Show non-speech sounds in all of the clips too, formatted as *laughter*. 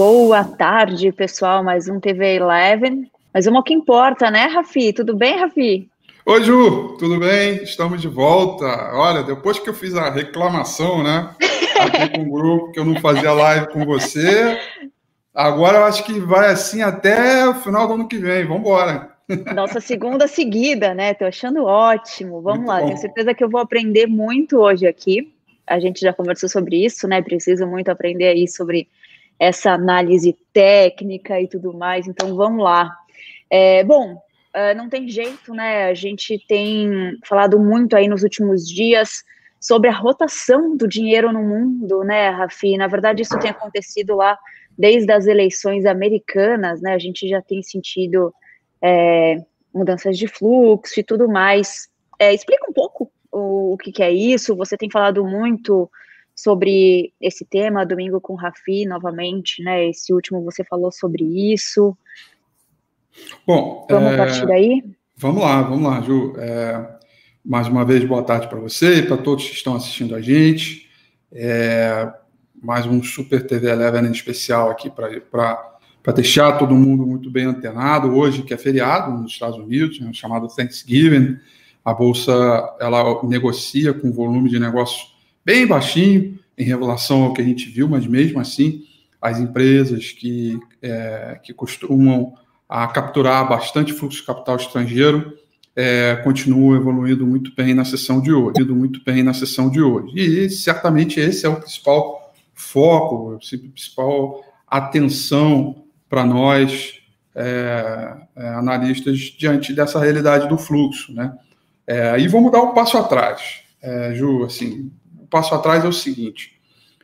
Boa tarde, pessoal. Mais um TV Eleven. Mas ao que importa, né, Rafi? Tudo bem, Rafi? Oi, Ju, tudo bem? Estamos de volta. Olha, depois que eu fiz a reclamação, né, aqui com o grupo, que eu não fazia live com você, agora eu acho que vai assim até o final do ano que vem. Vamos embora. Nossa segunda seguida, né? Tô achando ótimo. Vamos muito lá, bom. tenho certeza que eu vou aprender muito hoje aqui. A gente já conversou sobre isso, né? Preciso muito aprender aí sobre essa análise técnica e tudo mais. Então vamos lá. É, bom, uh, não tem jeito, né? A gente tem falado muito aí nos últimos dias sobre a rotação do dinheiro no mundo, né, Rafi? Na verdade, isso tem acontecido lá desde as eleições americanas, né? A gente já tem sentido é, mudanças de fluxo e tudo mais. É, explica um pouco o, o que, que é isso. Você tem falado muito sobre esse tema, domingo com o Rafi, novamente, né? Esse último você falou sobre isso. Bom, vamos é, partir daí? Vamos lá, vamos lá, Ju. É, mais uma vez, boa tarde para você e para todos que estão assistindo a gente. É, mais um Super TV Eleven especial aqui para deixar todo mundo muito bem antenado. Hoje, que é feriado nos Estados Unidos, né, chamado Thanksgiving, a Bolsa ela negocia com volume de negócio bem baixinho em relação ao que a gente viu, mas mesmo assim, as empresas que, é, que costumam a capturar bastante fluxo de capital estrangeiro é, continuam evoluindo muito bem na sessão de hoje, muito bem na sessão de hoje. E certamente esse é o principal foco, a principal atenção para nós é, é, analistas diante dessa realidade do fluxo, né? É, e vamos dar um passo atrás, é, Ju, assim, passo atrás é o seguinte: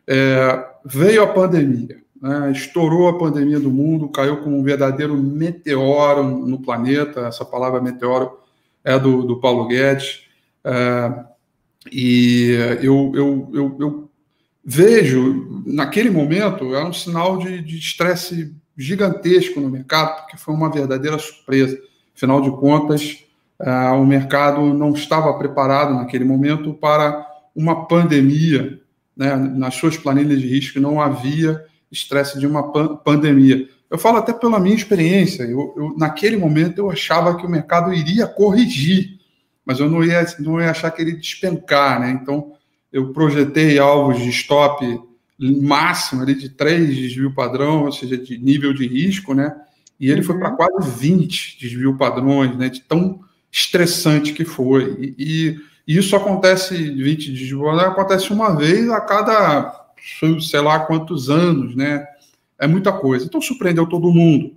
é, veio a pandemia, né, estourou a pandemia do mundo, caiu como um verdadeiro meteoro no planeta. Essa palavra meteoro é do, do Paulo Guedes. É, e eu, eu, eu, eu, vejo, naquele momento, é um sinal de estresse gigantesco no mercado, porque foi uma verdadeira surpresa. Afinal de contas, é, o mercado não estava preparado naquele momento para uma pandemia, né, nas suas planilhas de risco não havia estresse de uma pan pandemia. Eu falo até pela minha experiência, eu, eu, naquele momento eu achava que o mercado iria corrigir, mas eu não ia, não ia achar que ele despencar, né? Então, eu projetei alvos de stop máximo ali de 3 desvio padrão, ou seja, de nível de risco, né? E ele uhum. foi para quase 20 desvio padrões, né? De tão estressante que foi. E, e e isso acontece, 20 de julho, acontece uma vez a cada, sei lá quantos anos, né? É muita coisa. Então surpreendeu todo mundo.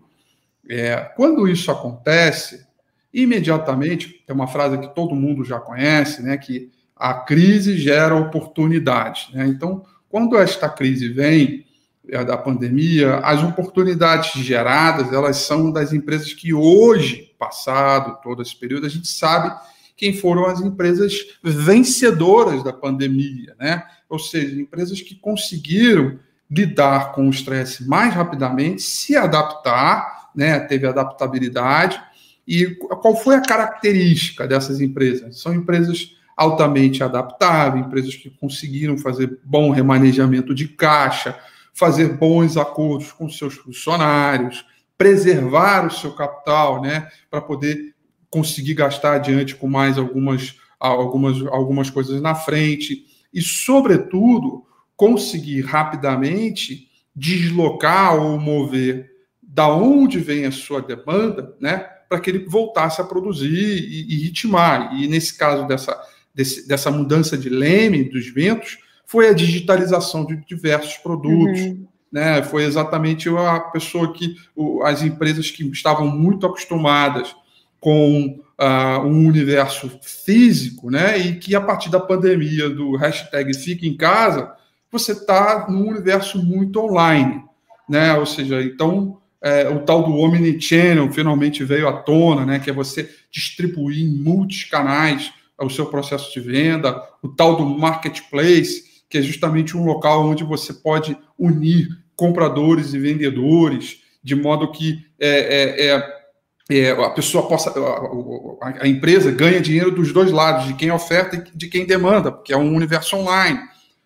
É, quando isso acontece, imediatamente, tem uma frase que todo mundo já conhece, né? Que a crise gera oportunidade. Né? Então, quando esta crise vem é, da pandemia, as oportunidades geradas, elas são das empresas que hoje, passado todo esse período, a gente sabe quem foram as empresas vencedoras da pandemia, né? Ou seja, empresas que conseguiram lidar com o estresse mais rapidamente, se adaptar, né? Teve adaptabilidade. E qual foi a característica dessas empresas? São empresas altamente adaptáveis, empresas que conseguiram fazer bom remanejamento de caixa, fazer bons acordos com seus funcionários, preservar o seu capital, né, para poder conseguir gastar adiante com mais algumas, algumas, algumas coisas na frente e, sobretudo, conseguir rapidamente deslocar ou mover da onde vem a sua demanda, né, para que ele voltasse a produzir e, e ritmar. E nesse caso dessa, desse, dessa mudança de leme dos ventos, foi a digitalização de diversos produtos. Uhum. Né, foi exatamente a pessoa que, as empresas que estavam muito acostumadas com uh, universo físico, né? E que a partir da pandemia do hashtag Fica em Casa, você está num universo muito online, né? Ou seja, então é, o tal do Omnichannel finalmente veio à tona, né? Que é você distribuir em multicanais o seu processo de venda, o tal do marketplace, que é justamente um local onde você pode unir compradores e vendedores, de modo que é, é, é é, a pessoa possa, a, a, empresa ganha dinheiro dos dois lados, de quem oferta e de quem demanda, porque é um universo online.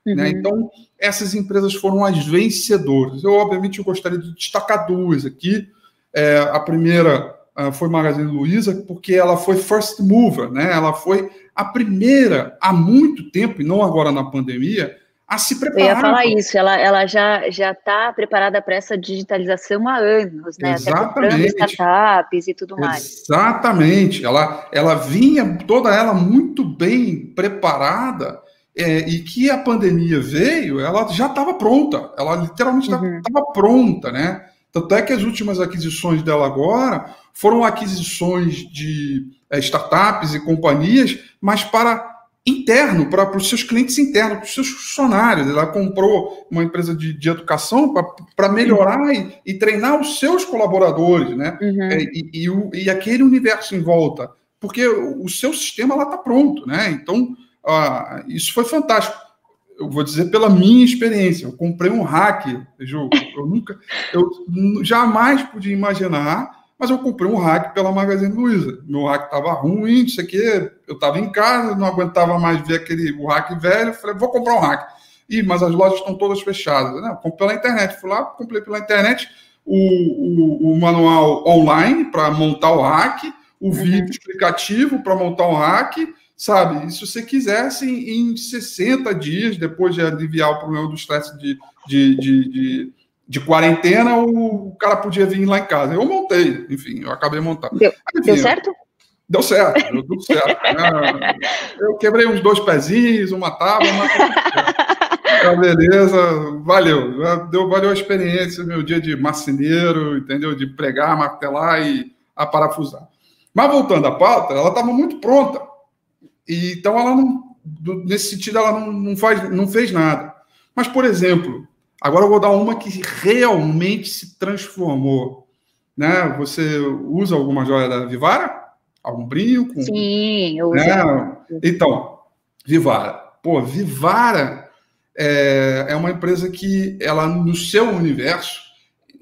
Né? Uhum. Né? Então, essas empresas foram as vencedoras. Eu, obviamente, eu gostaria de destacar duas aqui. É, a primeira uh, foi Magazine Luiza, porque ela foi first mover, né? ela foi a primeira há muito tempo, e não agora na pandemia, a se preparar. Eu ia falar isso, ela, ela já está preparada para essa digitalização há anos, né? Exatamente. Até startups e tudo mais. Exatamente. Ela, ela vinha toda ela muito bem preparada é, e que a pandemia veio, ela já estava pronta. Ela literalmente estava uhum. pronta, né? Tanto é que as últimas aquisições dela agora foram aquisições de é, startups e companhias, mas para interno, para os seus clientes internos, para os seus funcionários. Ela comprou uma empresa de, de educação para melhorar e, e, treinar os seus colaboradores, né? Uhum. É, e, e, o, e, aquele universo em volta. Porque o, o seu sistema está pronto, né? Então, ah, isso foi fantástico. Eu vou dizer pela minha experiência. Eu comprei um hack, Ju. Eu nunca, eu jamais podia imaginar mas eu comprei um hack pela Magazine Luiza. Meu hack estava ruim, isso aqui, eu estava em casa, não aguentava mais ver aquele o hack velho, falei, vou comprar um hack. Ih, mas as lojas estão todas fechadas. Não, comprei pela internet, fui lá, comprei pela internet o, o, o manual online para montar o hack, o uhum. vídeo explicativo para montar o hack, sabe? E se você quisesse, em, em 60 dias, depois de aliviar o problema do estresse de, de, de, de de quarentena, o cara podia vir lá em casa. Eu montei, enfim, eu acabei montando. Deu, enfim, deu certo? Deu certo, deu tudo certo. Né? *laughs* eu quebrei uns dois pezinhos, uma tábua, mas... beleza, valeu. Deu, valeu a experiência, meu dia de marceneiro, entendeu? De pregar, martelar e aparafusar. Mas voltando à pauta, ela estava muito pronta. E, então, ela não, nesse sentido, ela não, não, faz, não fez nada. Mas, por exemplo, Agora eu vou dar uma que realmente se transformou. Né? Você usa alguma joia da Vivara? Algum brinco? Sim, eu uso. Né? Então, Vivara. Pô, Vivara é, é uma empresa que ela, no seu universo,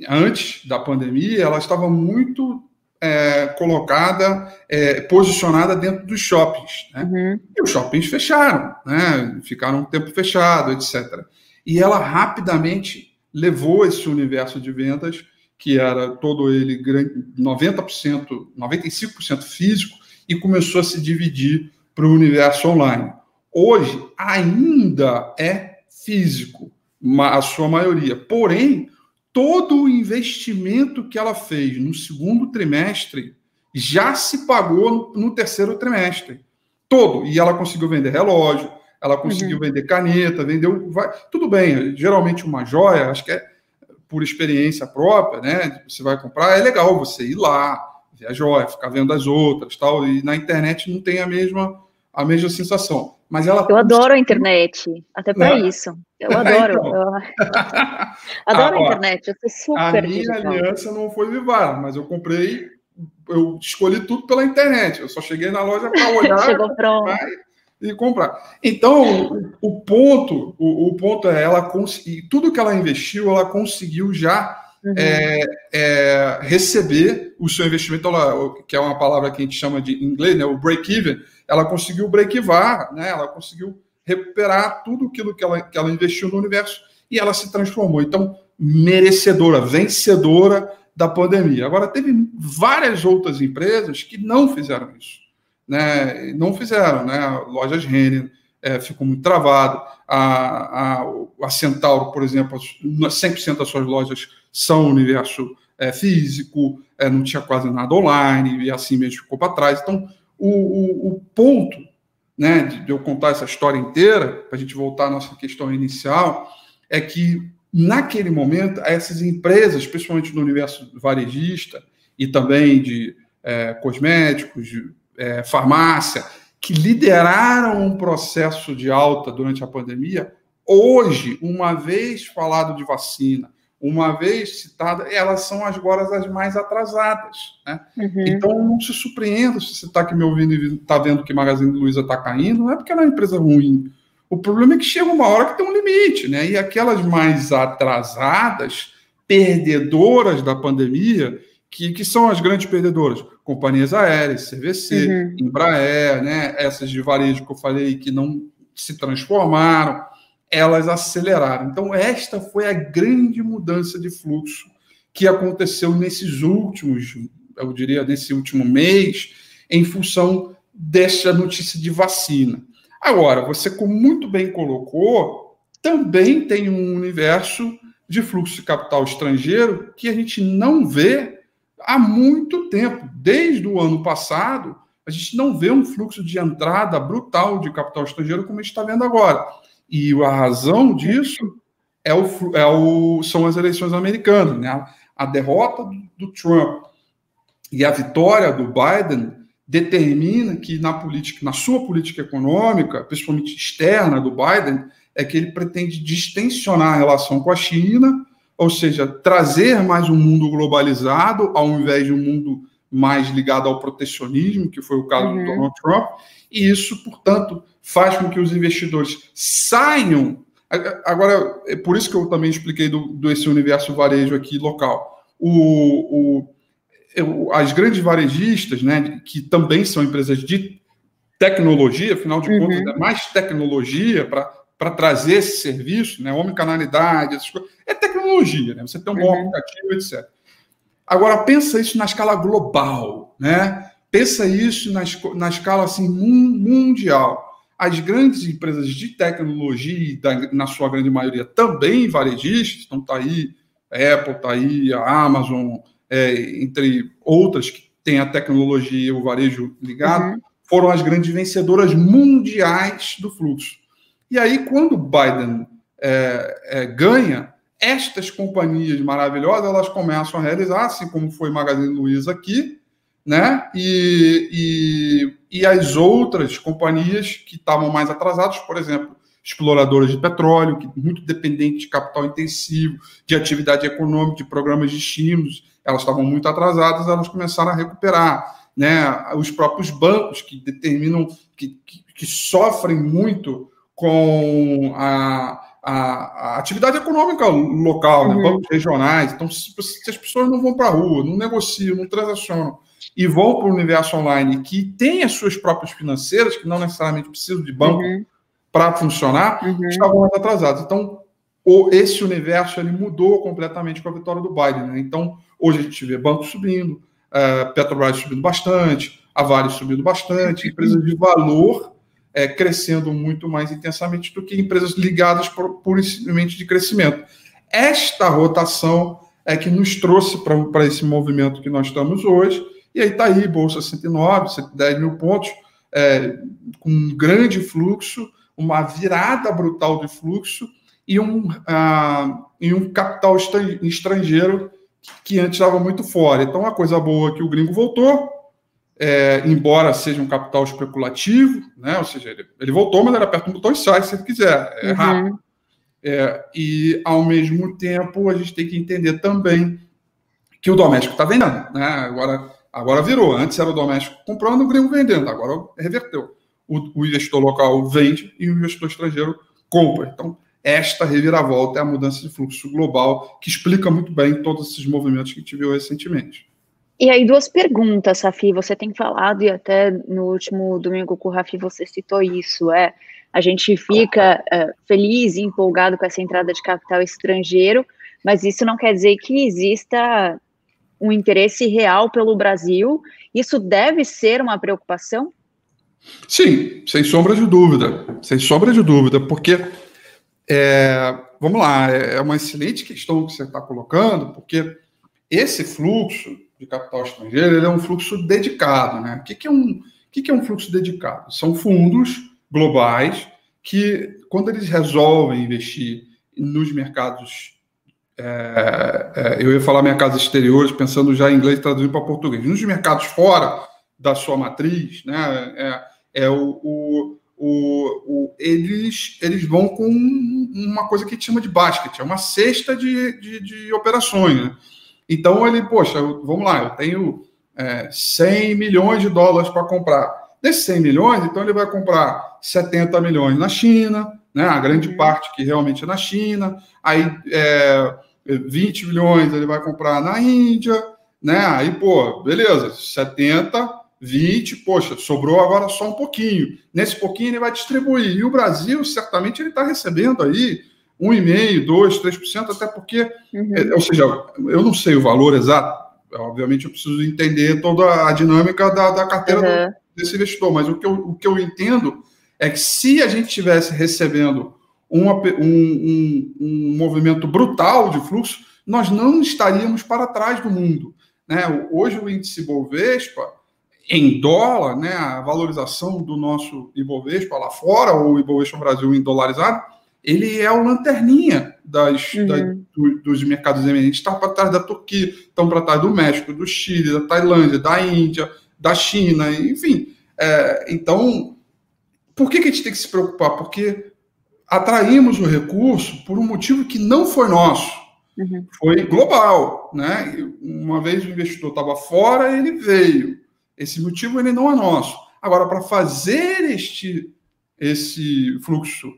antes da pandemia, ela estava muito é, colocada, é, posicionada dentro dos shoppings. Né? Uhum. E os shoppings fecharam, né? ficaram um tempo fechado, etc. E ela rapidamente levou esse universo de vendas, que era todo ele 90%, 95% físico, e começou a se dividir para o universo online. Hoje ainda é físico, a sua maioria. Porém, todo o investimento que ela fez no segundo trimestre já se pagou no terceiro trimestre. Todo. E ela conseguiu vender relógio, ela conseguiu uhum. vender caneta, vendeu. Vai, tudo bem, geralmente uma joia, acho que é por experiência própria, né? Você vai comprar, é legal você ir lá, ver a joia, ficar vendo as outras, tal. E na internet não tem a mesma, a mesma sensação. Mas ela. Eu adoro a internet, até para né? isso. Eu *laughs* adoro. então. eu... *laughs* adoro a, a internet, eu sou super. A minha digital. aliança não foi Vivar, mas eu comprei eu escolhi tudo pela internet. Eu só cheguei na loja para *laughs* olhar. Chegou pronto e comprar. Então, o, ponto, o, o, ponto é ela conseguir tudo que ela investiu, ela conseguiu já uhum. é, é, receber o seu investimento, ela, que é uma palavra que a gente chama de em inglês, né, o break-even, ela conseguiu break-even, né, ela conseguiu recuperar tudo aquilo que ela, que ela investiu no universo e ela se transformou. Então, merecedora, vencedora da pandemia. Agora, teve várias outras empresas que não fizeram isso né, não fizeram, né? Lojas Renner é, ficou muito travado. A, a, a Centauro, por exemplo, 100% das suas lojas são universo é, físico, é, não tinha quase nada online, e assim mesmo ficou para trás. Então, o, o, o ponto né, de, de eu contar essa história inteira, para a gente voltar à nossa questão inicial, é que naquele momento, essas empresas, principalmente no universo varejista e também de é, cosméticos, de é, farmácia, que lideraram um processo de alta durante a pandemia, hoje, uma vez falado de vacina, uma vez citada, elas são agora as mais atrasadas. Né? Uhum. Então, não se surpreenda se você está aqui me ouvindo e está vendo que Magazine Luiza está caindo, não é porque ela é uma empresa ruim. O problema é que chega uma hora que tem um limite, né? E aquelas mais atrasadas, perdedoras da pandemia, que, que são as grandes perdedoras? companhias aéreas, CVC, uhum. Embraer, né? essas de varejo que eu falei que não se transformaram, elas aceleraram. Então, esta foi a grande mudança de fluxo que aconteceu nesses últimos, eu diria, nesse último mês, em função desta notícia de vacina. Agora, você, como muito bem colocou, também tem um universo de fluxo de capital estrangeiro que a gente não vê há muito tempo. Desde o ano passado, a gente não vê um fluxo de entrada brutal de capital estrangeiro como a gente está vendo agora. E a razão disso é o, é o, são as eleições americanas. Né? A derrota do Trump e a vitória do Biden determina que na política, na sua política econômica, principalmente externa do Biden, é que ele pretende distensionar a relação com a China, ou seja, trazer mais um mundo globalizado ao invés de um mundo mais ligado ao protecionismo, que foi o caso uhum. do Donald Trump, e isso, portanto, faz com que os investidores saiam. Agora, é por isso que eu também expliquei do, do esse universo varejo aqui local. O, o, as grandes varejistas, né, que também são empresas de tecnologia, afinal de uhum. contas, é mais tecnologia para trazer esse serviço, né, homem-canalidade, essas coisas, é tecnologia, né? Você tem um bom uhum. aplicativo, etc. Agora, pensa isso na escala global, né? Pensa isso na, na escala assim, mundial. As grandes empresas de tecnologia, na sua grande maioria, também varejistas, então está aí a Apple, está aí a Amazon, é, entre outras que têm a tecnologia e o varejo ligado, uhum. foram as grandes vencedoras mundiais do fluxo. E aí, quando Biden é, é, ganha, estas companhias maravilhosas elas começam a realizar, assim como foi Magazine Luiza aqui, né? E, e, e as outras companhias que estavam mais atrasadas, por exemplo, exploradoras de petróleo, que muito dependentes de capital intensivo, de atividade econômica, de programas de estímulos, elas estavam muito atrasadas, elas começaram a recuperar. Né? Os próprios bancos que determinam, que, que, que sofrem muito com a, a, a atividade econômica local, né? uhum. bancos regionais. Então, se, se as pessoas não vão para a rua, não negociam, não transacionam, e vão para o universo online que tem as suas próprias financeiras, que não necessariamente precisam de banco uhum. para funcionar, uhum. estavam mais atrasados. Então, o, esse universo ele mudou completamente com a vitória do Biden. Né? Então, hoje a gente vê bancos subindo, uh, Petrobras subindo bastante, a Vale subindo bastante, empresas de valor é, crescendo muito mais intensamente do que empresas ligadas por, simplesmente de crescimento. Esta rotação é que nos trouxe para esse movimento que nós estamos hoje, e aí está aí, Bolsa 109, 110 mil pontos, é, com um grande fluxo, uma virada brutal de fluxo, e um, uh, e um capital estrangeiro que antes estava muito fora. Então, a coisa boa é que o gringo voltou, é, embora seja um capital especulativo, né? ou seja, ele, ele, voltou, mas ele aperta um botão e sai se ele quiser, é uhum. rápido. É, e, ao mesmo tempo, a gente tem que entender também que o doméstico está vendendo. Né? Agora, agora virou. Antes era o doméstico comprando, o gringo vendendo. Agora reverteu. O, o investidor local vende e o investidor estrangeiro compra. Então, esta reviravolta é a mudança de fluxo global que explica muito bem todos esses movimentos que a gente viu recentemente. E aí, duas perguntas, Safi. Você tem falado, e até no último domingo com o Rafi você citou isso, é a gente fica é, feliz e empolgado com essa entrada de capital estrangeiro, mas isso não quer dizer que exista um interesse real pelo Brasil. Isso deve ser uma preocupação? Sim, sem sombra de dúvida. Sem sombra de dúvida, porque é, vamos lá, é uma excelente questão que você está colocando, porque esse fluxo de capital estrangeiro ele é um fluxo dedicado. Né? O que, que, é, um, o que, que é um fluxo dedicado? São fundos globais que, quando eles resolvem investir nos mercados, é, é, eu ia falar mercados exteriores, pensando já em inglês traduzindo para português, nos mercados fora da sua matriz, né, é, é o, o, o, eles, eles vão com uma coisa que a gente chama de basket, é uma cesta de, de, de operações. Né? Então ele, poxa, vamos lá, eu tenho é, 100 milhões de dólares para comprar. Desses 100 milhões, então ele vai comprar 70 milhões na China, né, a grande uhum. parte que realmente é na China, aí é, 20 milhões ele vai comprar na Índia, né? Aí, pô, beleza, 70 20, poxa, sobrou agora só um pouquinho. Nesse pouquinho ele vai distribuir. E o Brasil, certamente, ele está recebendo aí 1,5%, 2%, 3%, até porque, uhum. é, ou seja, eu não sei o valor exato, obviamente eu preciso entender toda a dinâmica da, da carteira uhum. do, desse investidor, mas o que, eu, o que eu entendo é que se a gente estivesse recebendo uma, um, um, um movimento brutal de fluxo, nós não estaríamos para trás do mundo. Né? Hoje o índice Bovespa, em dólar, né, a valorização do nosso Ibovespa lá fora, ou Ibovespa Brasil em dolarizado, ele é o lanterninha das, uhum. do, dos mercados emergentes. Está para trás da Turquia, estão para trás do México, do Chile, da Tailândia, da Índia, da China, enfim. É, então, por que, que a gente tem que se preocupar? Porque atraímos o recurso por um motivo que não foi nosso. Uhum. Foi global, né? Uma vez o investidor estava fora, ele veio. Esse motivo ele não é nosso. Agora, para fazer este esse fluxo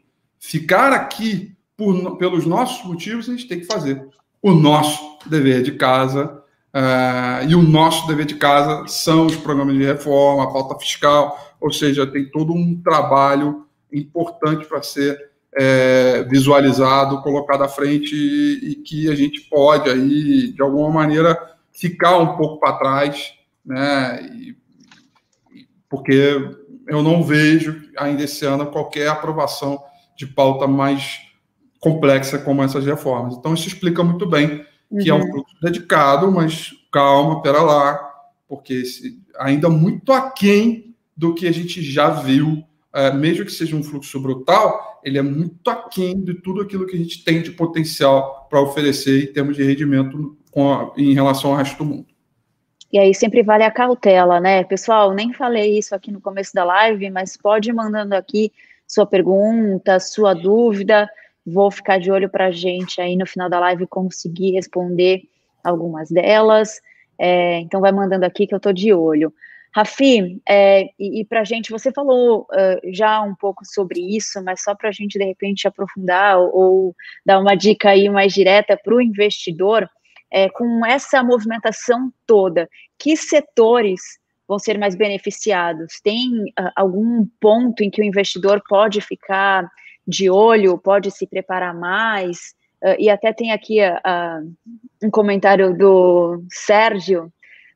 ficar aqui por, pelos nossos motivos, a gente tem que fazer o nosso dever de casa. Uh, e o nosso dever de casa são os programas de reforma, a pauta fiscal, ou seja, tem todo um trabalho importante para ser é, visualizado, colocado à frente e, e, que a gente pode aí, de alguma maneira, ficar um pouco para trás, né? E, porque eu não vejo ainda esse ano qualquer aprovação de pauta mais complexa como essas reformas. Então, isso explica muito bem que uhum. é um uhum. fluxo dedicado, mas calma, pera lá, porque esse, ainda muito aquém do que a gente já viu é, mesmo que seja um fluxo brutal, ele é muito aquém de tudo aquilo que a gente tem de potencial para oferecer em termos de rendimento a, em relação ao resto do mundo. E aí sempre vale a cautela, né? Pessoal, nem falei isso aqui no começo da live, mas pode ir mandando aqui sua pergunta, sua dúvida. Vou ficar de olho para a gente aí no final da live conseguir responder algumas delas. É, então vai mandando aqui que eu estou de olho. Rafi, é, e, e para a gente, você falou uh, já um pouco sobre isso, mas só para a gente de repente aprofundar ou, ou, dar uma dica aí mais direta para o investidor, é, com essa movimentação toda, que setores vão ser mais beneficiados? Tem uh, algum ponto em que o investidor pode ficar de olho, pode se preparar mais? Uh, e até tem aqui um comentário do Sérgio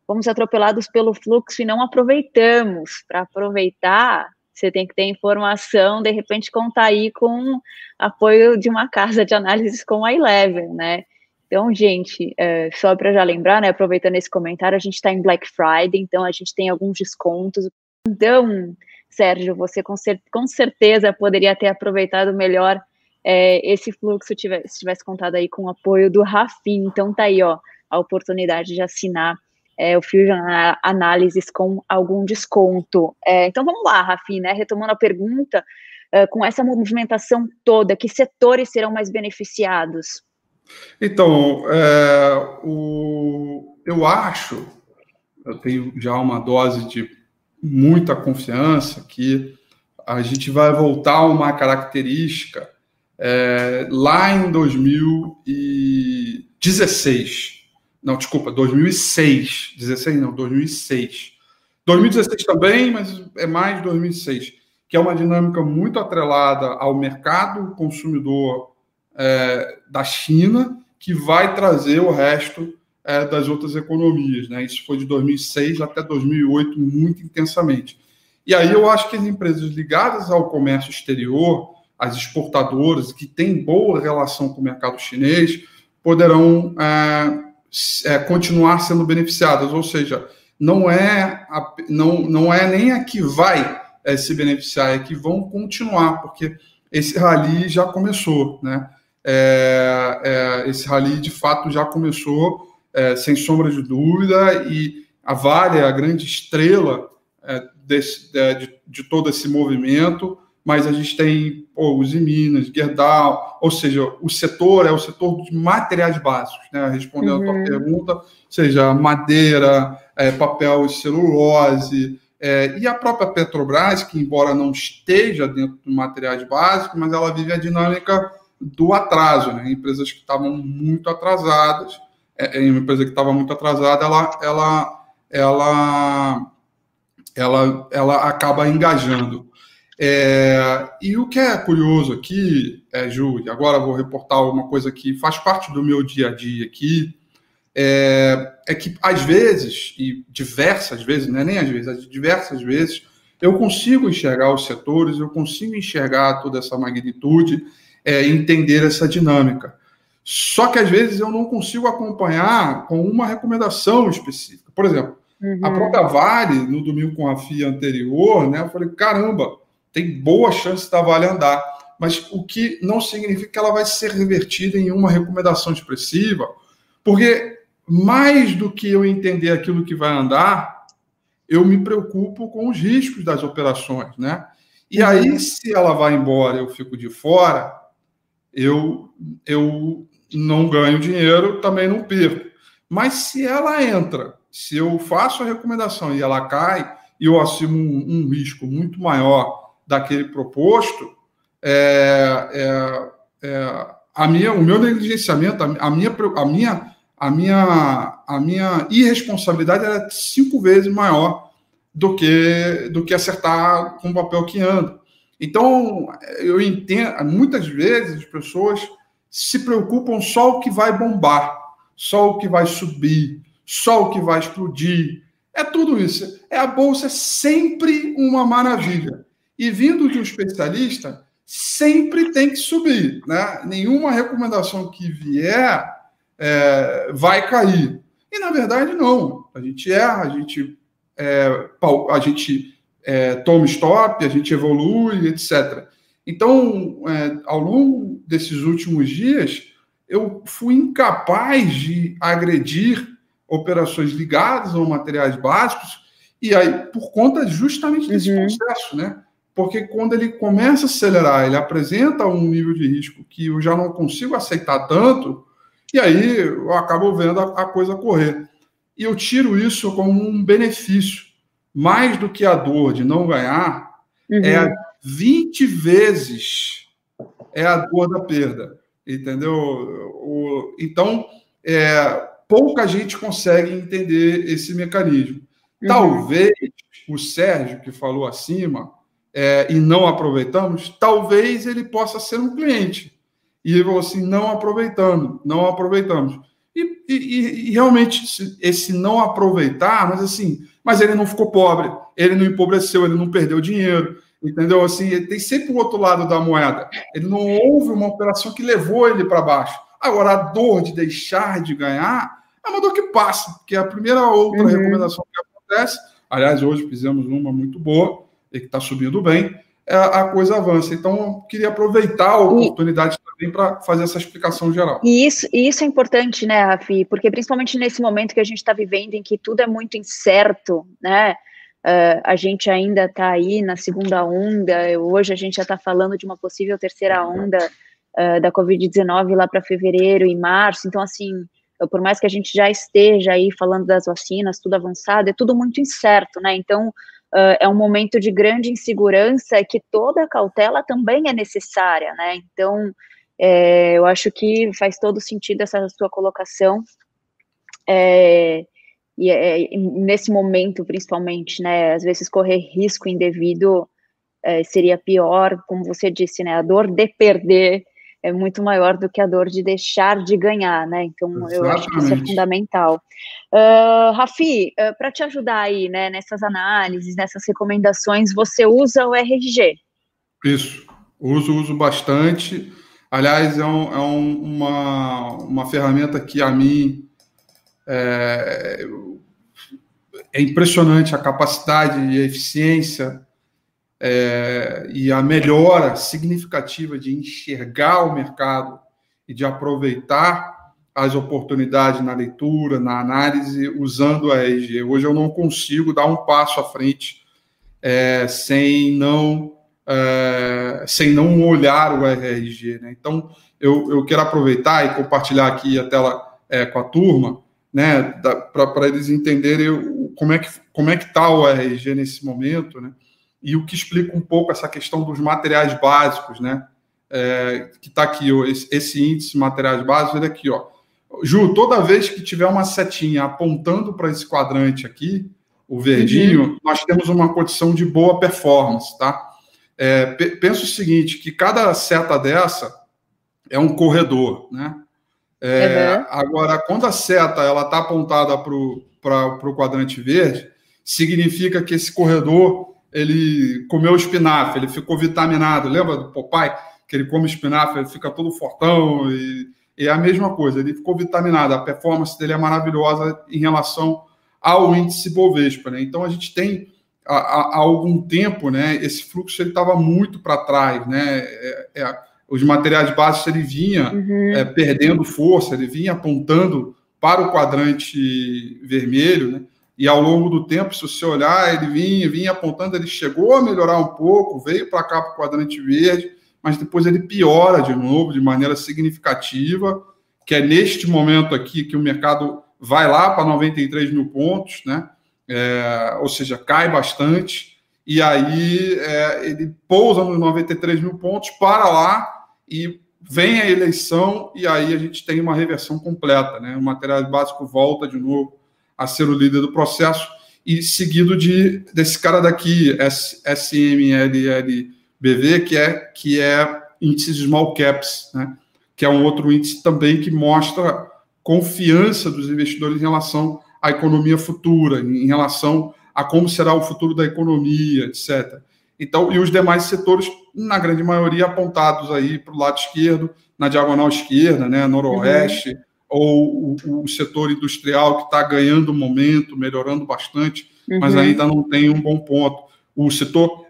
fomos atropelados pelo fluxo e não aproveitamos. Para aproveitar, você tem que ter informação, de repente contar aí com apoio de uma casa de análises como a Eleven, né? Então, gente, é, só para já lembrar, né, aproveitando esse comentário, a gente está em Black Friday, então a gente tem alguns descontos. Então, Sérgio, você com, cer com certeza poderia ter aproveitado melhor é, esse fluxo tivesse, se tivesse contado aí com o apoio do Rafim. Então, tá aí, ó, a oportunidade de assinar é, o Fusion Analysis com algum desconto. É, então vamos lá, Rafi, né? Retomando a pergunta, é, com essa movimentação toda, que setores serão mais beneficiados? Então, é, o, eu acho, eu tenho já uma dose de muita confiança que a gente vai voltar a uma característica é, lá em 2016 não, desculpa, 2006. 16 não, 2006. 2016 também, mas é mais 2006, que é uma dinâmica muito atrelada ao mercado consumidor é, da China, que vai trazer o resto é, das outras economias. Né? Isso foi de 2006 até 2008, muito intensamente. E aí eu acho que as empresas ligadas ao comércio exterior, as exportadoras, que têm boa relação com o mercado chinês, poderão é, é, continuar sendo beneficiadas, ou seja, não é, a, não, não é nem a que vai é, se beneficiar, é que vão continuar, porque esse rally já começou, né? É, é, esse rally de fato já começou, é, sem sombra de dúvida, e a Vale é a grande estrela é, desse, de, de todo esse movimento mas a gente tem pô, os Minas, Gerdau, ou seja, o setor é o setor de materiais básicos, né? Respondendo uhum. a tua pergunta, seja madeira, é, papel e celulose, é, e a própria Petrobras, que embora não esteja dentro de materiais básicos, mas ela vive a dinâmica do atraso, né? Empresas que estavam muito atrasadas, é, é uma empresa que estava muito atrasada, ela, ela, ela ela, ela acaba engajando. É, e o que é curioso aqui, é, e agora vou reportar uma coisa que faz parte do meu dia a dia aqui, é, é que às vezes, e diversas vezes, não é nem às vezes, diversas vezes, eu consigo enxergar os setores, eu consigo enxergar toda essa magnitude, é, entender essa dinâmica. Só que às vezes eu não consigo acompanhar com uma recomendação específica. Por exemplo, uhum. a própria Vale, no domingo com a FIA anterior, né, eu falei: caramba, tem boa chance da Vale andar. Mas o que não significa que ela vai ser revertida em uma recomendação expressiva, porque mais do que eu entender aquilo que vai andar, eu me preocupo com os riscos das operações, né? E aí, uhum. se ela vai embora, eu fico de fora, eu, eu não ganho dinheiro, também não perco. Mas se ela entra, se eu faço a recomendação e ela cai, e eu assumo um, um risco muito maior daquele proposto, é, é, é, a minha, o meu negligenciamento, a minha, a minha, a minha, a minha irresponsabilidade era cinco vezes maior do que do que acertar com o papel que anda. Então, eu entendo, muitas vezes as pessoas se preocupam só o que vai bombar, só o que vai subir, só o que vai explodir. É tudo isso. É a bolsa sempre uma maravilha. E vindo de um especialista, sempre tem que subir. Né? Nenhuma recomendação que vier é, vai cair. E, na verdade, não. A gente erra, a gente, é, a gente é, toma stop, a gente evolui, etc. Então, é, ao longo desses últimos dias, eu fui incapaz de agredir operações ligadas a materiais básicos, e aí, por conta justamente desse uhum. processo, né? porque quando ele começa a acelerar, ele apresenta um nível de risco que eu já não consigo aceitar tanto, e aí eu acabo vendo a, a coisa correr. E eu tiro isso como um benefício, mais do que a dor de não ganhar, uhum. é 20 vezes é a dor da perda, entendeu? O, então, é, pouca gente consegue entender esse mecanismo. Uhum. Talvez o Sérgio, que falou acima, é, e não aproveitamos, talvez ele possa ser um cliente. E ele falou assim: não aproveitando, não aproveitamos. E, e, e, realmente, esse não aproveitar, mas assim, mas ele não ficou pobre, ele não empobreceu, ele não perdeu dinheiro, entendeu? Assim, tem sempre o outro lado da moeda. Ele não houve uma operação que levou ele para baixo. Agora, a dor de deixar de ganhar é uma dor que passa, porque é a primeira outra uhum. recomendação que acontece. Aliás, hoje fizemos uma muito boa e que está subindo bem, é, a coisa avança. Então, queria aproveitar a oportunidade também para fazer essa explicação geral. E isso, isso é importante, né, Rafi? Porque principalmente nesse momento que a gente está vivendo, em que tudo é muito incerto, né? Uh, a gente ainda está aí na segunda onda, hoje a gente já está falando de uma possível terceira onda uh, da Covid-19 lá para fevereiro e março. Então, assim, por mais que a gente já esteja aí falando das vacinas, tudo avançado, é tudo muito incerto, né? Então, uh, é um momento de grande insegurança que toda cautela também é necessária, né? Então, é, eu acho que faz todo sentido essa sua colocação. É, e é, nesse momento, principalmente, né? Às vezes correr risco indevido é, seria pior, como você disse, né? A dor de perder é muito maior do que a dor de deixar de ganhar, né? Então, Exatamente. eu acho que isso é fundamental. Uh, Rafi, uh, para te ajudar aí, né, nessas análises, nessas recomendações, você usa o RG? Isso, uso, uso bastante. Aliás, é, um, é um, uma, uma ferramenta que a mim é, é impressionante a capacidade e a eficiência é, e a melhora significativa de enxergar o mercado e de aproveitar as oportunidades na leitura, na análise, usando a RG. Hoje eu não consigo dar um passo à frente é, sem não é, sem não olhar o RG. Né? Então, eu, eu quero aproveitar e compartilhar aqui a tela é, com a turma, né, para eles entenderem como é que como é que está o RG nesse momento, né? e o que explica um pouco essa questão dos materiais básicos, né? É, que está aqui, ó, esse, esse, índice de materiais básicos, ele aqui, ó. Ju, toda vez que tiver uma setinha apontando para esse quadrante aqui, o verdinho, uhum. nós temos uma condição de boa performance, tá? É, pensa o seguinte, que cada seta dessa é um corredor, né? É, uhum. Agora, quando a seta ela está apontada para o quadrante verde, significa que esse corredor ele comeu espinafre, ele ficou vitaminado. Lembra do Popeye? Que ele come espinafre, ele fica todo fortão e, e é a mesma coisa. Ele ficou vitaminado. A performance dele é maravilhosa em relação ao índice Bovespa. Né? Então, a gente tem há, há algum tempo, né, esse fluxo estava muito para trás. Né? É, é, os materiais básicos ele vinha uhum. é, perdendo força, ele vinha apontando para o quadrante vermelho, né? e ao longo do tempo, se você olhar, ele vinha, vinha apontando, ele chegou a melhorar um pouco, veio para cá para o quadrante verde, mas depois ele piora de novo, de maneira significativa, que é neste momento aqui que o mercado vai lá para 93 mil pontos, né? É, ou seja, cai bastante, e aí é, ele pousa nos 93 mil pontos, para lá e vem a eleição, e aí a gente tem uma reversão completa, né? O material básico volta de novo a ser o líder do processo, e seguido de desse cara daqui, SMLLBV, que é, que é índice de small caps, né? que é um outro índice também que mostra confiança dos investidores em relação à economia futura, em relação a como será o futuro da economia, etc. Então, e os demais setores, na grande maioria, apontados aí para o lado esquerdo, na diagonal esquerda, né, noroeste, uhum ou o, o setor industrial que está ganhando momento, melhorando bastante, uhum. mas ainda não tem um bom ponto. O setor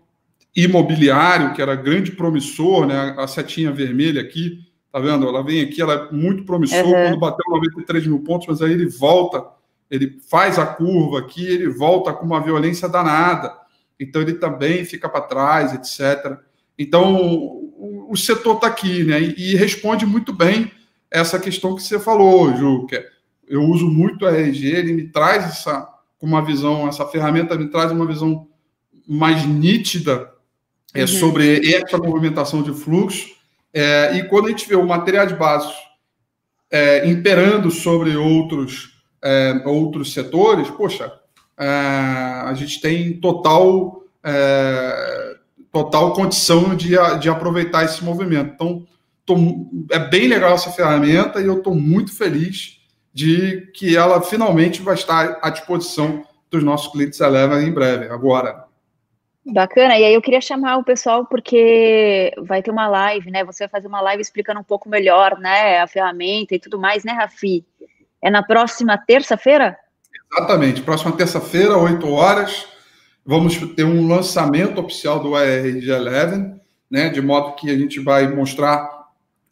imobiliário, que era grande promissor, né, a setinha vermelha aqui, tá vendo? Ela vem aqui, ela é muito promissor uhum. quando bateu 93 mil pontos, mas aí ele volta, ele faz a curva aqui, ele volta com uma violência danada. Então ele também fica para trás, etc. Então o, o setor está aqui, né? E, e responde muito bem essa questão que você falou, Ju, que é, eu uso muito a RG, ele me traz essa uma visão, essa ferramenta me traz uma visão mais nítida é, uhum. sobre essa movimentação de fluxo. É, e quando a gente vê o materiais básicos é, imperando sobre outros, é, outros setores, poxa, é, a gente tem total, é, total condição de, de aproveitar esse movimento. Então, tô, é bem legal essa ferramenta e eu estou muito feliz de que ela finalmente vai estar à disposição dos nossos clientes Eleva em breve, agora. Bacana, e aí eu queria chamar o pessoal porque vai ter uma live, né? Você vai fazer uma live explicando um pouco melhor, né, a ferramenta e tudo mais, né, Rafi? É na próxima terça-feira? Exatamente, próxima terça-feira, 8 horas, vamos ter um lançamento oficial do ARG Eleven, né? De modo que a gente vai mostrar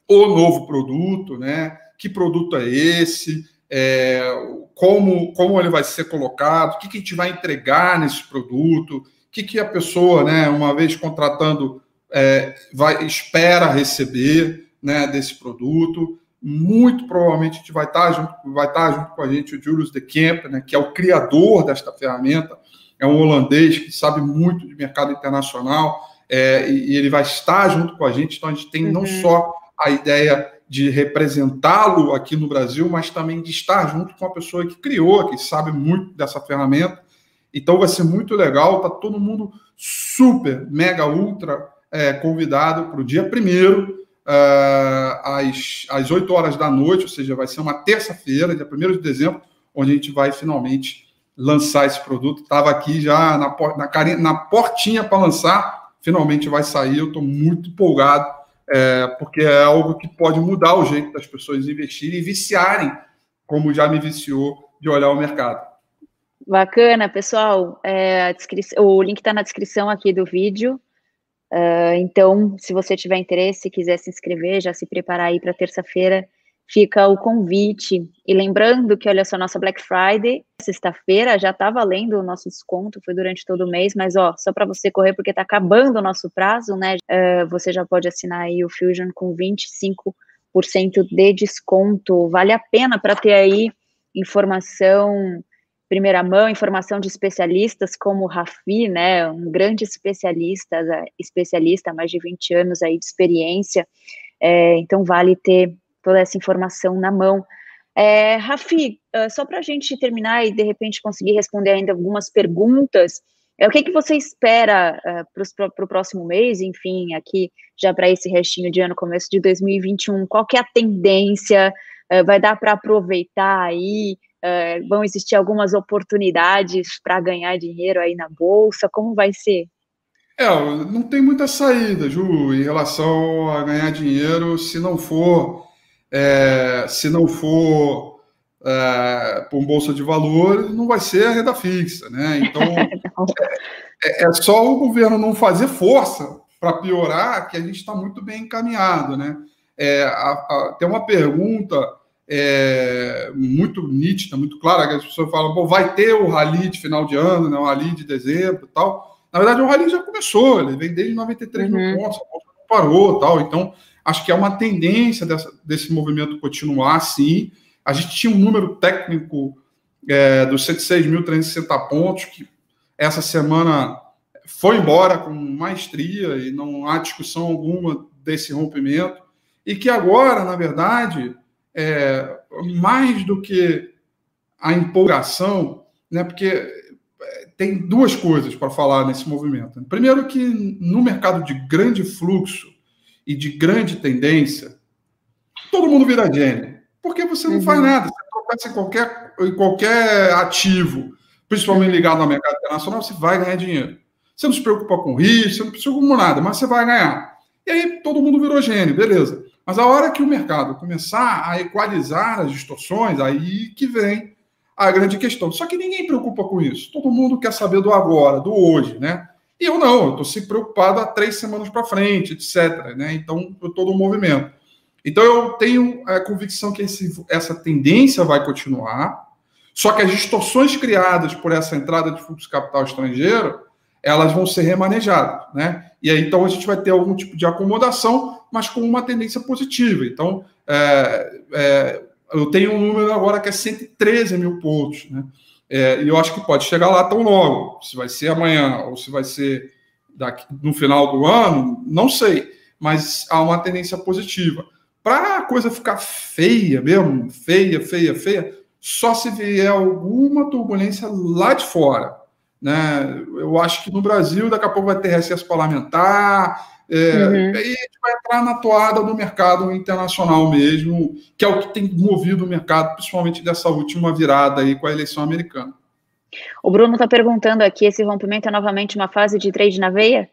o novo produto, né? Que produto é esse? É, como, como ele vai ser colocado? O que, que a gente vai entregar nesse produto? O que, que a pessoa, né, uma vez contratando, é, vai espera receber né, desse produto? Muito provavelmente a gente vai estar junto, vai estar junto com a gente o Julius de Kemp, né, que é o criador desta ferramenta, é um holandês que sabe muito de mercado internacional, é, e, ele vai estar junto com a gente. Então a gente tem uhum. não só a ideia de representá-lo aqui no Brasil, mas também de estar junto com a pessoa que criou, que sabe muito dessa ferramenta. Então vai ser muito legal, tá todo mundo super, mega, ultra é, convidado para o dia primeiro, às, às 8 horas da noite, ou seja, vai ser uma terça-feira, dia 1 de dezembro, onde a gente vai finalmente lançar esse produto. Estava aqui já na, na, na portinha para lançar, finalmente vai sair. Eu estou muito empolgado é, porque é algo que pode mudar o jeito das pessoas investirem e viciarem, como já me viciou de olhar o mercado. Bacana, pessoal. É, o link está na descrição aqui do vídeo. Uh, então, se você tiver interesse, quiser se inscrever, já se preparar aí para terça-feira, fica o convite. E lembrando que, olha só, nossa Black Friday, sexta-feira, já está valendo o nosso desconto, foi durante todo o mês, mas ó, só para você correr, porque está acabando o nosso prazo, né? Uh, você já pode assinar aí o Fusion com 25% de desconto. Vale a pena para ter aí informação primeira mão, informação de especialistas como o Rafi, né, um grande especialista, especialista mais de 20 anos aí de experiência, é, então vale ter toda essa informação na mão. É, Rafi, uh, só para a gente terminar e de repente conseguir responder ainda algumas perguntas, é, o que, que você espera uh, para o próximo mês, enfim, aqui já para esse restinho de ano, começo de 2021, qual que é a tendência? Uh, vai dar para aproveitar aí? Uh, vão existir algumas oportunidades para ganhar dinheiro aí na bolsa? Como vai ser? É, não tem muita saída, Ju, em relação a ganhar dinheiro, se não for, é, se não for é, por bolsa de valores, não vai ser a renda fixa, né? Então *laughs* é, é, só o governo não fazer força para piorar que a gente está muito bem encaminhado, né? É, a, a, tem uma pergunta é, muito nítida, muito clara, as pessoas falam, vai ter o rally de final de ano, né, o rally de dezembro e tal. Na verdade, o rally já começou, ele vem desde 93 uhum. mil pontos, parou tal. Então, acho que é uma tendência dessa, desse movimento continuar assim. A gente tinha um número técnico é, dos 106.360 pontos, que essa semana foi embora com maestria e não há discussão alguma desse rompimento. E que agora, na verdade, é, mais do que a empolgação, né, porque tem duas coisas para falar nesse movimento. Primeiro, que no mercado de grande fluxo e de grande tendência, todo mundo vira gênio. Porque você não uhum. faz nada. Você tropeça em qualquer, em qualquer ativo, principalmente ligado ao mercado internacional, você vai ganhar dinheiro. Você não se preocupa com risco, você não se preocupa com nada, mas você vai ganhar. E aí todo mundo virou gênio, beleza. Mas a hora que o mercado começar a equalizar as distorções, aí que vem a grande questão. Só que ninguém preocupa com isso. Todo mundo quer saber do agora, do hoje, né? E eu não, eu estou sempre preocupado há três semanas para frente, etc. Né? Então, eu estou no movimento. Então, eu tenho a convicção que esse, essa tendência vai continuar, só que as distorções criadas por essa entrada de fluxo de capital estrangeiro, elas vão ser remanejadas, né? E aí, então, a gente vai ter algum tipo de acomodação, mas com uma tendência positiva. Então, é, é, eu tenho um número agora que é 113 mil pontos, né? É, e eu acho que pode chegar lá tão logo. Se vai ser amanhã ou se vai ser daqui, no final do ano, não sei. Mas há uma tendência positiva. Para a coisa ficar feia mesmo, feia, feia, feia, só se vier alguma turbulência lá de fora. Né? Eu acho que no Brasil, daqui a pouco vai ter recesso parlamentar, é, uhum. E a gente vai entrar na toada do mercado internacional mesmo, que é o que tem movido o mercado, principalmente dessa última virada aí com a eleição americana. O Bruno está perguntando aqui: esse rompimento é novamente uma fase de trade na veia?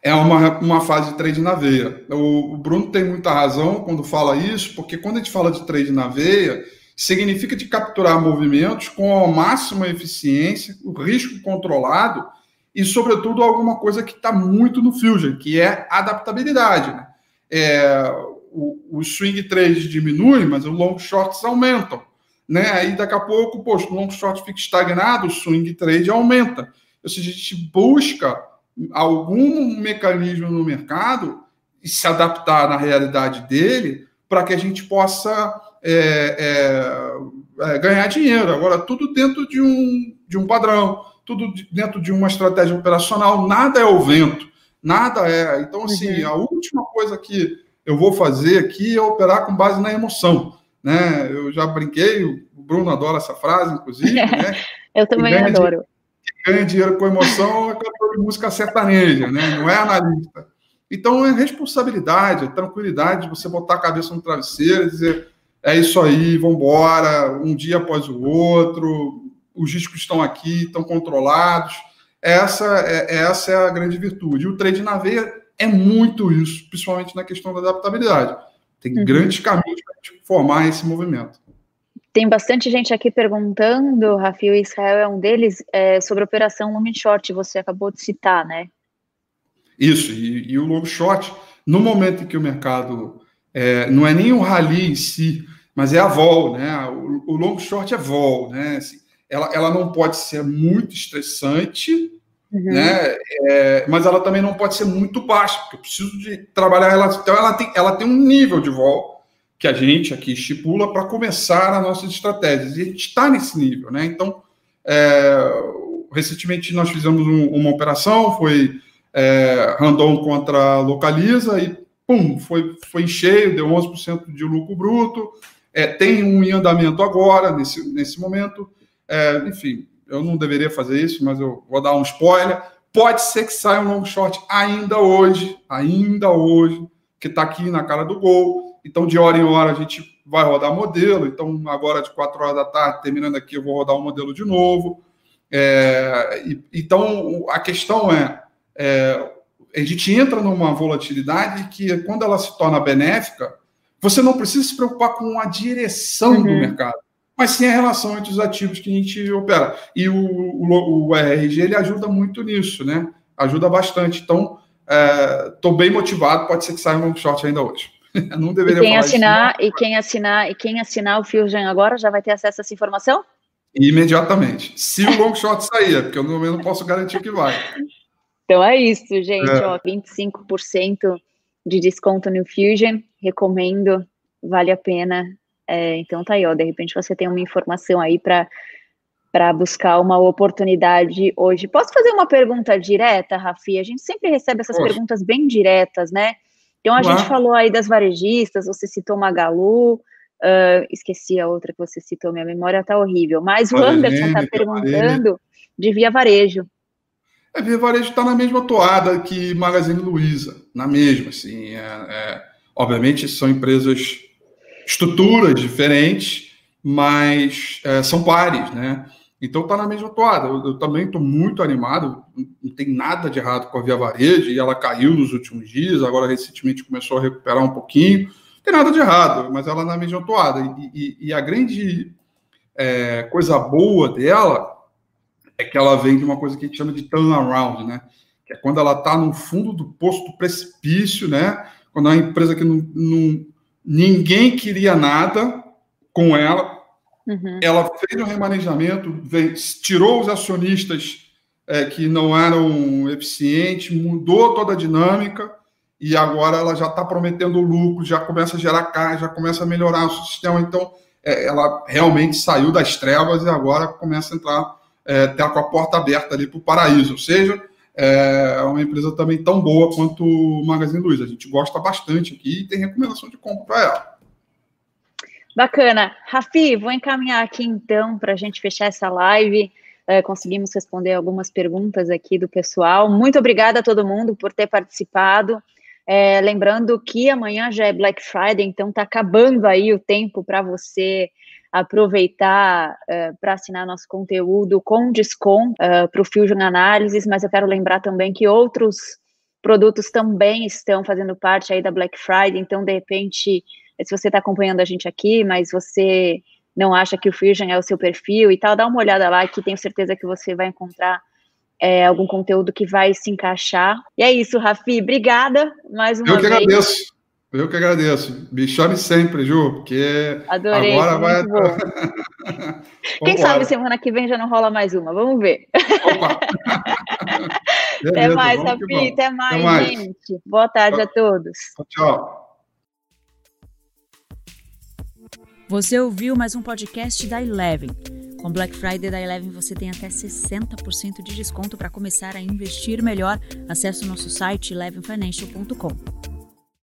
É uma, uma fase de trade na veia. O, o Bruno tem muita razão quando fala isso, porque quando a gente fala de trade na veia, significa de capturar movimentos com a máxima eficiência, o risco controlado e, sobretudo, alguma coisa que está muito no Fusion, que é adaptabilidade. Né? É, o, swing trade diminui, mas os long shorts aumentam. Né? Aí, daqui a pouco, poxa, o long short fica estagnado, o swing trade aumenta. Ou seja, a gente busca algum mecanismo no mercado e se adaptar na realidade dele para que a gente possa é, é, é, ganhar dinheiro. Agora, tudo dentro de um, de um padrão tudo dentro de uma estratégia operacional, nada é o vento, nada é. Então, assim, uhum. a última coisa que eu vou fazer aqui é operar com base na emoção. Né? Eu já brinquei, o Bruno adora essa frase, inclusive. Né? *laughs* eu também adoro. Dinheiro, quem ganha dinheiro com emoção é cantor de música sertaneja, né? não é analista. Então, é responsabilidade, é tranquilidade de você botar a cabeça no travesseiro e dizer é isso aí, vamos embora, um dia após o outro, os riscos estão aqui, estão controlados. Essa é, essa é a grande virtude. E o trade na veia é muito isso, principalmente na questão da adaptabilidade. Tem uhum. grandes caminhos para formar esse movimento. Tem bastante gente aqui perguntando, Rafael Israel é um deles, é, sobre a operação long short, você acabou de citar, né? Isso, e, e o long short, no momento em que o mercado é, não é nem o rally em si, mas é a vol, né? O, o long short é vol, né? Assim, ela, ela não pode ser muito estressante, uhum. né? É, mas ela também não pode ser muito baixa, porque eu preciso de trabalhar ela. Então, ela tem, ela tem um nível de vol que a gente aqui estipula para começar as nossas estratégias. E a gente está nesse nível, né? Então, é, recentemente nós fizemos um, uma operação, foi é, Randon contra Localiza, e pum, foi, foi cheio, deu 11% de lucro bruto. é, tem um em andamento agora, nesse, nesse momento. É, enfim, eu não deveria fazer isso, mas eu vou dar um spoiler. Pode ser que saia um long short ainda hoje, ainda hoje, que está aqui na cara do gol. Então, de hora em hora, a gente vai rodar modelo. Então, agora de 4 horas da tarde, terminando aqui, eu vou rodar o um modelo de novo. É, e, então, a questão é, é, a gente entra numa volatilidade que, quando ela se torna benéfica, você não precisa se preocupar com a direção uhum. do mercado, mas sim a relação entre os ativos que a gente opera. E o, o, o RRG ele ajuda muito nisso, né? Ajuda bastante. Então, estou é, bem motivado, pode ser que saia um long short ainda hoje. *laughs* não deveria e quem assinar isso, e quem assinar e quem assinar o Fusion agora já vai ter acesso a essa informação? Imediatamente. Se o long short sair, porque eu não posso garantir que vai. Então é isso, gente. É. Ó, 25% de desconto no Fusion. Recomendo, vale a pena. É, então tá aí, ó. De repente você tem uma informação aí para para buscar uma oportunidade hoje. Posso fazer uma pergunta direta, Rafi? A gente sempre recebe essas Poxa. perguntas bem diretas, né? Então a gente falou aí das varejistas, você citou Magalu, uh, esqueci a outra que você citou, minha memória tá horrível. Mas o Anderson está perguntando de Via Varejo. É, Via Varejo está na mesma toada que Magazine Luiza, na mesma, assim. É, é, obviamente são empresas, estruturas diferentes, mas é, são pares, né? Então está na mesma toada. Eu, eu também estou muito animado, não tem nada de errado com a Via Varejo, e ela caiu nos últimos dias, agora recentemente começou a recuperar um pouquinho. Não tem nada de errado, mas ela na mesma toada. E, e, e a grande é, coisa boa dela é que ela vem de uma coisa que a gente chama de turnaround, né? Que é quando ela está no fundo do poço do precipício, né? Quando é uma empresa que não, não ninguém queria nada com ela, Uhum. Ela fez um remanejamento, tirou os acionistas é, que não eram eficientes, mudou toda a dinâmica e agora ela já está prometendo lucro, já começa a gerar caixa, já começa a melhorar o sistema. Então, é, ela realmente saiu das trevas e agora começa a entrar, é, tá com a porta aberta ali para o paraíso. Ou seja, é uma empresa também tão boa quanto o Magazine Luiza. A gente gosta bastante aqui e tem recomendação de compra para ela. Bacana. Rafi, vou encaminhar aqui então para a gente fechar essa live. É, conseguimos responder algumas perguntas aqui do pessoal. Muito obrigada a todo mundo por ter participado. É, lembrando que amanhã já é Black Friday, então está acabando aí o tempo para você aproveitar é, para assinar nosso conteúdo com desconto é, para o Fusion Analysis, mas eu quero lembrar também que outros produtos também estão fazendo parte aí da Black Friday, então de repente se você está acompanhando a gente aqui, mas você não acha que o Fusion é o seu perfil e tal, dá uma olhada lá que tenho certeza que você vai encontrar é, algum conteúdo que vai se encaixar. E é isso, Rafi. Obrigada mais uma Eu que vez. agradeço. Eu que agradeço. Me chame sempre, Ju, porque Adorei, agora vai. *laughs* Quem sabe semana que vem já não rola mais uma. Vamos ver. *laughs* Beleza, Até mais, Rafi. Até mais, Até mais, gente. Boa tarde a todos. Tchau. Você ouviu mais um podcast da Eleven. Com Black Friday da Eleven você tem até 60% de desconto para começar a investir melhor. Acesse o nosso site elevenfinancial.com.